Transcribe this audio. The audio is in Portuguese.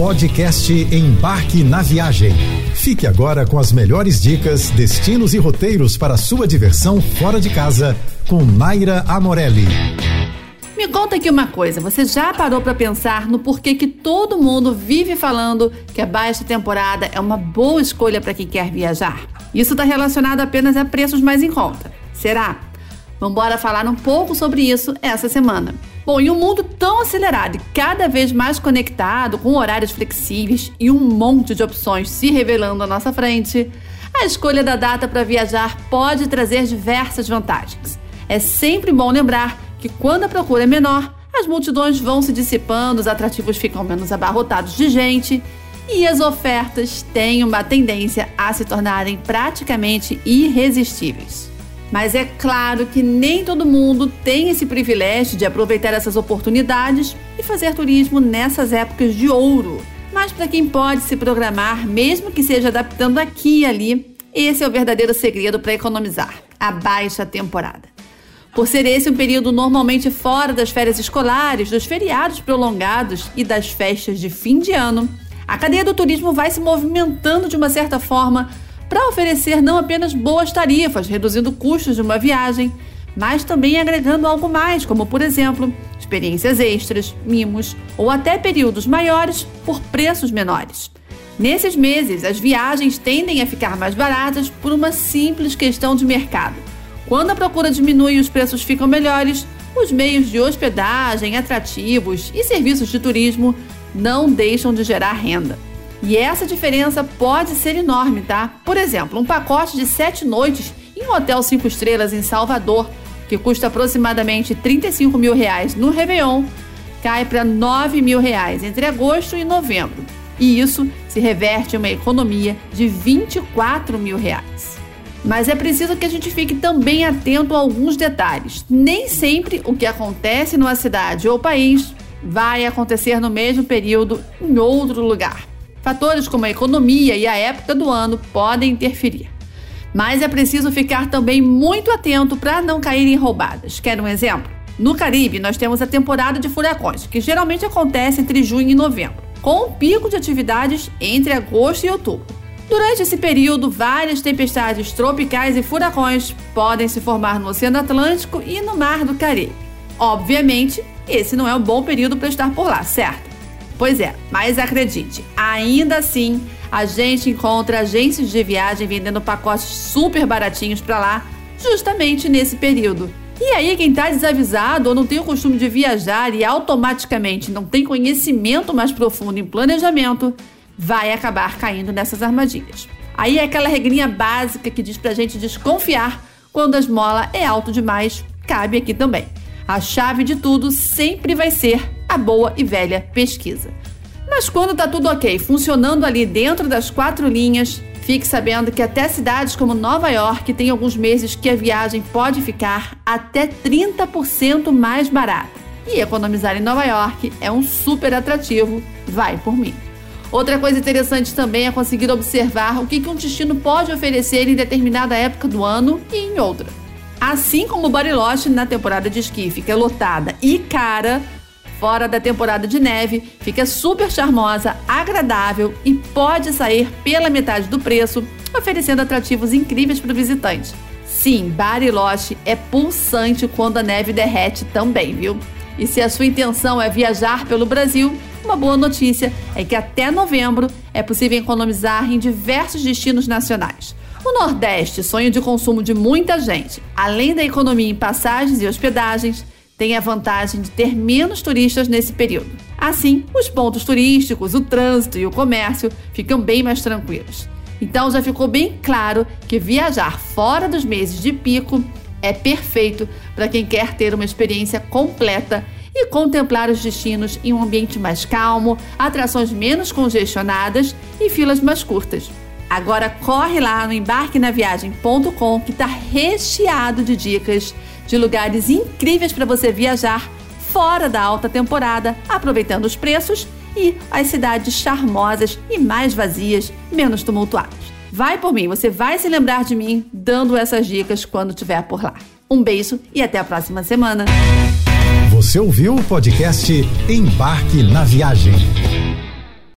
Podcast Embarque na Viagem. Fique agora com as melhores dicas, destinos e roteiros para sua diversão fora de casa com Naira Amorelli. Me conta aqui uma coisa, você já parou para pensar no porquê que todo mundo vive falando que a baixa temporada é uma boa escolha para quem quer viajar? Isso está relacionado apenas a preços mais em conta. Será? Vamos falar um pouco sobre isso essa semana. Bom, em um mundo tão acelerado e cada vez mais conectado, com horários flexíveis e um monte de opções se revelando à nossa frente, a escolha da data para viajar pode trazer diversas vantagens. É sempre bom lembrar que quando a procura é menor, as multidões vão se dissipando, os atrativos ficam menos abarrotados de gente e as ofertas têm uma tendência a se tornarem praticamente irresistíveis. Mas é claro que nem todo mundo tem esse privilégio de aproveitar essas oportunidades e fazer turismo nessas épocas de ouro. Mas para quem pode se programar, mesmo que seja adaptando aqui e ali, esse é o verdadeiro segredo para economizar a baixa temporada. Por ser esse um período normalmente fora das férias escolares, dos feriados prolongados e das festas de fim de ano, a cadeia do turismo vai se movimentando de uma certa forma para oferecer não apenas boas tarifas, reduzindo custos de uma viagem, mas também agregando algo mais, como por exemplo, experiências extras, mimos ou até períodos maiores por preços menores. Nesses meses, as viagens tendem a ficar mais baratas por uma simples questão de mercado. Quando a procura diminui e os preços ficam melhores, os meios de hospedagem, atrativos e serviços de turismo não deixam de gerar renda. E essa diferença pode ser enorme, tá? Por exemplo, um pacote de sete noites em um hotel cinco estrelas em Salvador, que custa aproximadamente 35 mil reais no Réveillon, cai para 9 mil reais entre agosto e novembro. E isso se reverte em uma economia de 24 mil reais. Mas é preciso que a gente fique também atento a alguns detalhes. Nem sempre o que acontece numa cidade ou país vai acontecer no mesmo período em outro lugar. Fatores como a economia e a época do ano podem interferir. Mas é preciso ficar também muito atento para não cair em roubadas. Quer um exemplo? No Caribe, nós temos a temporada de furacões, que geralmente acontece entre junho e novembro, com um pico de atividades entre agosto e outubro. Durante esse período, várias tempestades tropicais e furacões podem se formar no Oceano Atlântico e no Mar do Caribe. Obviamente, esse não é um bom período para estar por lá, certo? Pois é, mas acredite, ainda assim a gente encontra agências de viagem vendendo pacotes super baratinhos para lá, justamente nesse período. E aí, quem está desavisado ou não tem o costume de viajar e automaticamente não tem conhecimento mais profundo em planejamento, vai acabar caindo nessas armadilhas. Aí é aquela regrinha básica que diz pra gente desconfiar quando a esmola é alto demais, cabe aqui também. A chave de tudo sempre vai ser a boa e velha pesquisa. Mas quando tá tudo ok, funcionando ali dentro das quatro linhas, fique sabendo que até cidades como Nova York tem alguns meses que a viagem pode ficar até 30% mais barata. E economizar em Nova York é um super atrativo, vai por mim. Outra coisa interessante também é conseguir observar o que um destino pode oferecer em determinada época do ano e em outra. Assim como Bariloche na temporada de esqui fica lotada e cara, fora da temporada de neve, fica super charmosa, agradável e pode sair pela metade do preço, oferecendo atrativos incríveis para o visitante. Sim, Bariloche é pulsante quando a neve derrete também, viu? E se a sua intenção é viajar pelo Brasil, uma boa notícia é que até novembro é possível economizar em diversos destinos nacionais. O Nordeste, sonho de consumo de muita gente, além da economia em passagens e hospedagens, tem a vantagem de ter menos turistas nesse período. Assim, os pontos turísticos, o trânsito e o comércio ficam bem mais tranquilos. Então já ficou bem claro que viajar fora dos meses de pico é perfeito para quem quer ter uma experiência completa e contemplar os destinos em um ambiente mais calmo, atrações menos congestionadas e filas mais curtas. Agora corre lá no embarquenaviagem.com que está recheado de dicas de lugares incríveis para você viajar fora da alta temporada, aproveitando os preços e as cidades charmosas e mais vazias, menos tumultuadas. Vai por mim, você vai se lembrar de mim dando essas dicas quando estiver por lá. Um beijo e até a próxima semana. Você ouviu o podcast Embarque na Viagem.